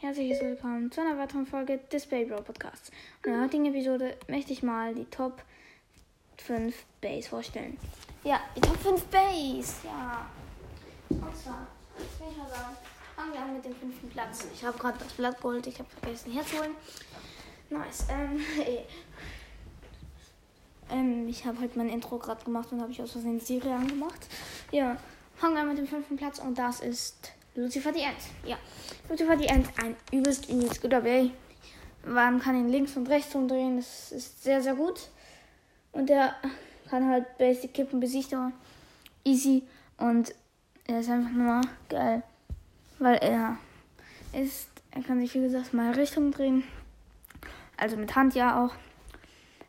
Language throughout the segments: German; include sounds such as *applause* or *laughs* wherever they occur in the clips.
herzliches Willkommen zu einer weiteren Folge des Baby Podcasts. Und in der heutigen Episode möchte ich mal die Top 5 Bays vorstellen. Ja, die Top 5 Bays, ja. Und zwar, will ich mal sagen, fangen wir an mit dem fünften Platz. Ich habe gerade das Blatt geholt, ich habe vergessen herzuholen. Nice. Ähm, *laughs* ähm, ich habe heute mein Intro gerade gemacht und habe ich aus Versehen Serie angemacht. Ja, fangen wir an mit dem fünften Platz und das ist Lucifer the End. Ja, Lucifer the End, ein übelst, übelst guter Bay. Man kann ihn links und rechts umdrehen, das ist sehr, sehr gut. Und er kann halt Basic Kippen besichtigen. Easy. Und er ist einfach nur geil. Weil er ist, er kann sich wie gesagt mal Richtung drehen. Also mit Hand ja auch.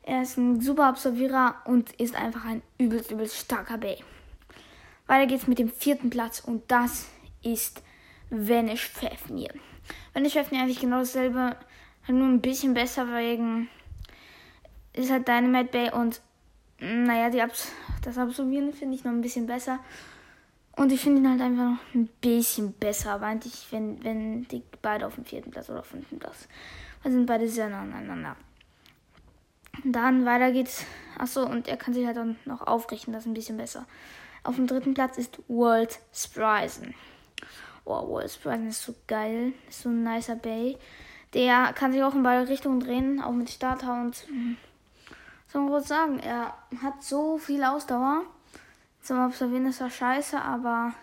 Er ist ein super Absolvierer und ist einfach ein übelst, übelst starker Bay. Weiter geht's mit dem vierten Platz und das ist Vanish Fafnir. Vanish Fafnir eigentlich genau dasselbe, halt nur ein bisschen besser wegen ist halt Dynamite Bay und naja, die Abs das Absolvieren finde ich noch ein bisschen besser. Und ich finde ihn halt einfach noch ein bisschen besser, aber eigentlich, wenn, wenn die beide auf dem vierten Platz oder fünften Platz. Da sind beide sehr nah aneinander. Dann weiter geht's. Achso, und er kann sich halt dann noch aufrichten, das ist ein bisschen besser. Auf dem dritten Platz ist World Sprisen. Oh, World Sprisen ist so geil. Ist so ein nicer Bay. Der kann sich auch in beide Richtungen drehen, auch mit Starter und. Soll man kurz sagen, er hat so viel Ausdauer. Zum Observieren ist er scheiße, aber.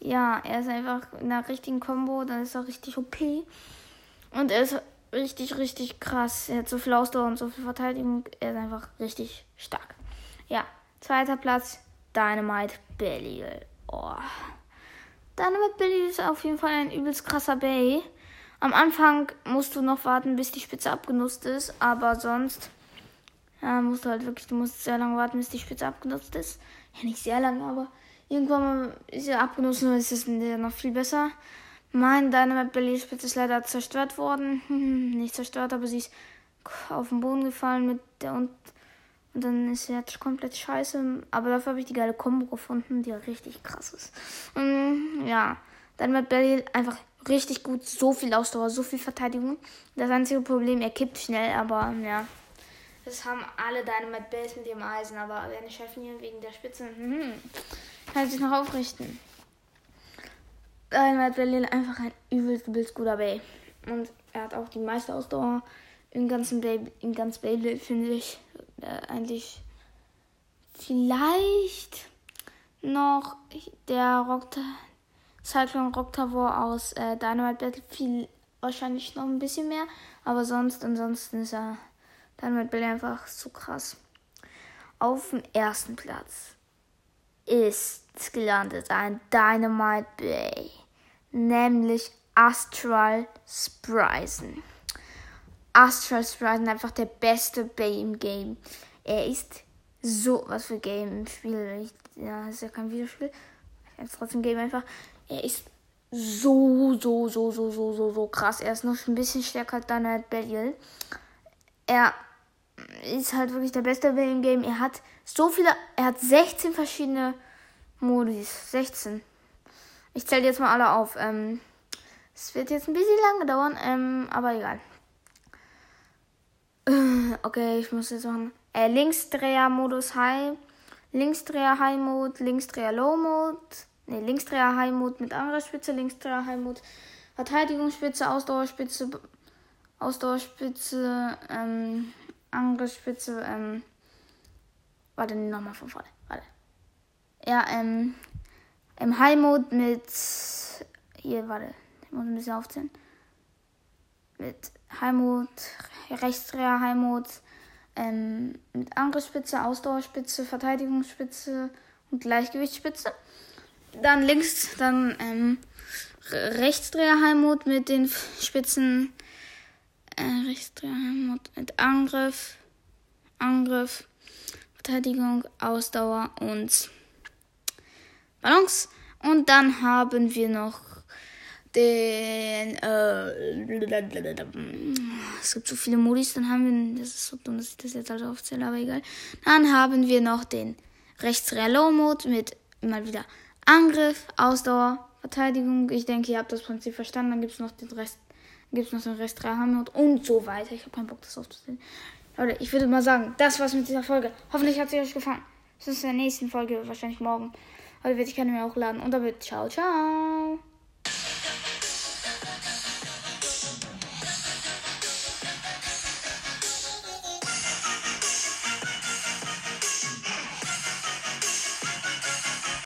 Ja, er ist einfach in der richtigen Combo, dann ist er richtig OP. Und er ist richtig, richtig krass. Er hat so viel Ausdauer und so viel Verteidigung. Er ist einfach richtig stark. Ja, zweiter Platz, Dynamite Belial. Oh. Dynamite Belial ist auf jeden Fall ein übelst krasser Bay. Am Anfang musst du noch warten, bis die Spitze abgenutzt ist, aber sonst ja, musst du halt wirklich, du musst sehr lange warten, bis die Spitze abgenutzt ist. Ja, nicht sehr lange, aber irgendwann ist sie abgenutzt und ist es noch viel besser. Mein Dynamite Belly Spitze ist leider zerstört worden. *laughs* nicht zerstört, aber sie ist auf den Boden gefallen mit der und und dann ist sie jetzt komplett scheiße. Aber dafür habe ich die geile Combo gefunden, die richtig krass ist. Ja, dann mit Belly einfach richtig gut. So viel Ausdauer, so viel Verteidigung. Das einzige Problem, er kippt schnell, aber ja. Das haben alle Dynamite Bells mit ihrem Eisen. Aber wenn Chefin hier wegen der Spitze, hm, kann sich noch aufrichten. Dynamite Belly einfach ein übelst, übelst guter Bay. Und er hat auch die meiste Ausdauer im ganzen Bay, im ganzen Beyblade, finde ich äh, eigentlich vielleicht noch der Rock Cyclone Rock Tower aus äh, Dynamite Battlefield wahrscheinlich noch ein bisschen mehr, aber sonst ansonsten ist er Dynamite Battle einfach so krass. Auf dem ersten Platz ist gelandet ein Dynamite Bay, nämlich Astral Sprisen. Astral Sprite einfach der beste Bay im Game. Er ist so, was für Game im Spiel. Ich, ja, ist ja kein Videospiel. Er trotzdem Game einfach. Er ist so, so, so, so, so, so, so krass. Er ist noch ein bisschen stärker als Dynamite Belial. Er ist halt wirklich der beste Bay im Game. Er hat so viele, er hat 16 verschiedene Modis. 16. Ich zähle jetzt mal alle auf. Ähm, es wird jetzt ein bisschen lange dauern, ähm, aber egal. Okay, ich muss jetzt machen. Äh, Linksdreher-Modus High. Linksdreher High Mode, Linksdreher Low Mode. Ne, Linksdreher Mode mit Angriffsspitze, Linksdreher Mode, Verteidigungsspitze, Ausdauerspitze, Ausdauerspitze, ähm, Angriffsspitze, ähm, warte, nochmal von vorne, warte. Ja, ähm, im High Mode mit, hier, warte, ich muss ein bisschen aufzählen. Mit Mode, Rechtsdreher Heimut ähm, mit Angriffsspitze, Ausdauerspitze, Verteidigungsspitze und Gleichgewichtsspitze. Dann links, dann ähm, Rechtsdreher Heimut mit den Spitzen äh, Rechtsdreher Heimut mit Angriff, Angriff, Verteidigung, Ausdauer und Balance. Und dann haben wir noch den. Äh, es gibt so viele Modis, dann haben wir. Das ist so dumm, dass ich das jetzt alles aufzähle, aber egal. Dann haben wir noch den Rechts-Real-Low-Mode mit mal wieder Angriff, Ausdauer, Verteidigung. Ich denke, ihr habt das Prinzip verstanden. Dann gibt es noch den Rest gibt es noch den Rest 3 Hamlet und so weiter. Ich habe keinen Bock, das aufzusehen. Leute, ich würde mal sagen, das war's mit dieser Folge. Hoffentlich hat sie euch gefallen. Bis zur nächsten Folge, wahrscheinlich morgen. Heute werde ich keine mehr hochladen. Und damit ciao, ciao.